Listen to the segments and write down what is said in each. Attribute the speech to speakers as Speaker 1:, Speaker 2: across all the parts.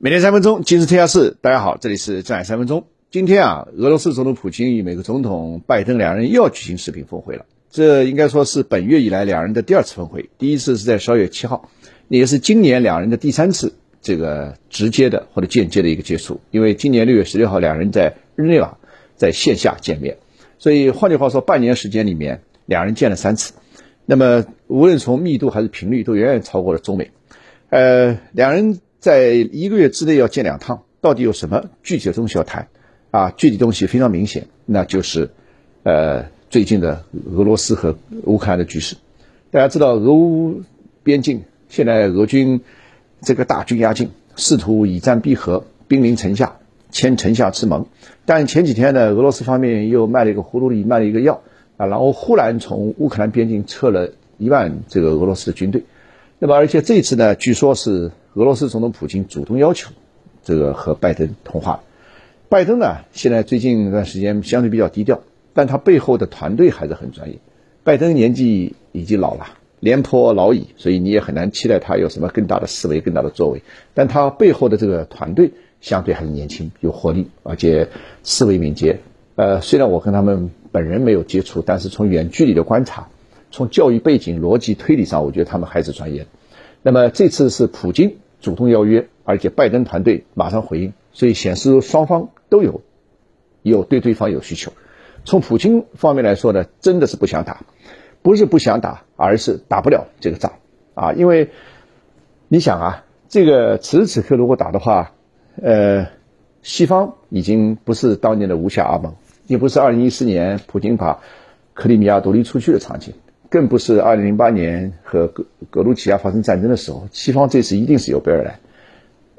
Speaker 1: 每天三分钟，今日天下事。大家好，这里是正海三分钟。今天啊，俄罗斯总统普京与美国总统拜登两人又要举行视频峰会了。这应该说是本月以来两人的第二次峰会。第一次是在十二月七号，也是今年两人的第三次这个直接的或者间接的一个接触。因为今年六月十六号两人在日内瓦在线下见面，所以换句话说，半年时间里面两人见了三次。那么无论从密度还是频率，都远远超过了中美。呃，两人。在一个月之内要见两趟，到底有什么具体的东西要谈？啊，具体东西非常明显，那就是，呃，最近的俄罗斯和乌克兰的局势。大家知道，俄乌边境现在俄军这个大军压境，试图以战逼和，兵临城下，签城下之盟。但前几天呢，俄罗斯方面又卖了一个葫芦里卖了一个药啊，然后忽然从乌克兰边境撤了一万这个俄罗斯的军队。那么，而且这次呢，据说是。俄罗斯总统普京主动要求这个和拜登通话，拜登呢现在最近一段时间相对比较低调，但他背后的团队还是很专业。拜登年纪已经老了，廉颇老矣，所以你也很难期待他有什么更大的思维、更大的作为。但他背后的这个团队相对还是年轻、有活力，而且思维敏捷。呃，虽然我跟他们本人没有接触，但是从远距离的观察，从教育背景、逻辑推理上，我觉得他们还是专业的。那么这次是普京。主动邀约，而且拜登团队马上回应，所以显示双方都有有对对方有需求。从普京方面来说呢，真的是不想打，不是不想打，而是打不了这个仗啊！因为你想啊，这个此时此刻如果打的话，呃，西方已经不是当年的无下阿蒙，也不是二零一四年普京把克里米亚独立出去的场景。更不是二零零八年和格格鲁吉亚发生战争的时候，西方这次一定是有备而来。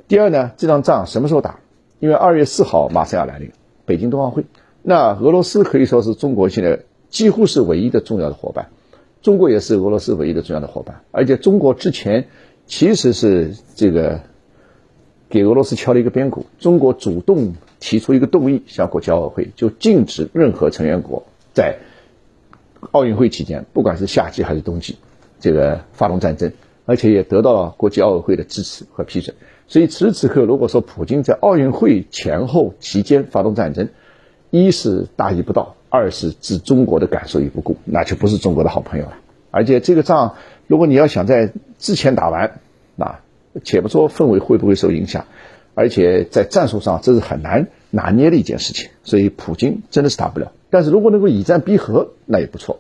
Speaker 1: 第二呢，这场仗什么时候打？因为二月四号马上要来临，北京冬奥会。那俄罗斯可以说是中国现在几乎是唯一的重要的伙伴，中国也是俄罗斯唯一的重要的伙伴。而且中国之前其实是这个给俄罗斯敲了一个边鼓，中国主动提出一个动议，向国际奥委会就禁止任何成员国在。奥运会期间，不管是夏季还是冬季，这个发动战争，而且也得到了国际奥委会的支持和批准。所以此时此刻，如果说普京在奥运会前后期间发动战争，一是大逆不道，二是置中国的感受于不顾，那就不是中国的好朋友了。而且这个仗，如果你要想在之前打完，那且不说氛围会不会受影响，而且在战术上这是很难拿捏的一件事情。所以普京真的是打不了。但是如果能够以战逼和，那也不错。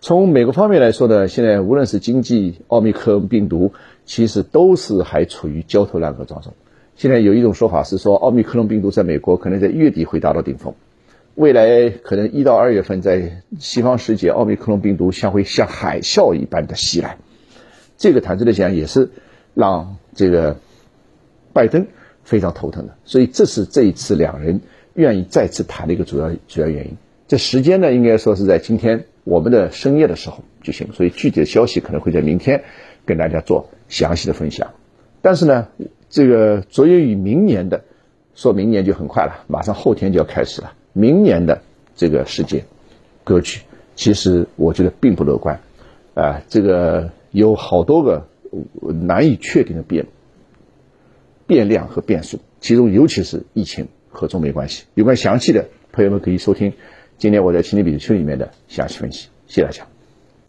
Speaker 1: 从美国方面来说呢，现在无论是经济、奥密克戎病毒，其实都是还处于焦头烂额当中。现在有一种说法是说，奥密克戎病毒在美国可能在月底会达到顶峰，未来可能一到二月份在西方世界，奥密克戎病毒将会像海啸一般的袭来。这个坦率的讲，也是让这个拜登非常头疼的。所以这是这一次两人愿意再次谈的一个主要主要原因。这时间呢，应该说是在今天我们的深夜的时候举行，所以具体的消息可能会在明天跟大家做详细的分享。但是呢，这个着眼于明年的，说明年就很快了，马上后天就要开始了。明年的这个世界格局，其实我觉得并不乐观，啊，这个有好多个难以确定的变变量和变数，其中尤其是疫情和中美关系有关详细的，朋友们可以收听。今天我在《青年笔记》里面的详细分析，谢谢大家。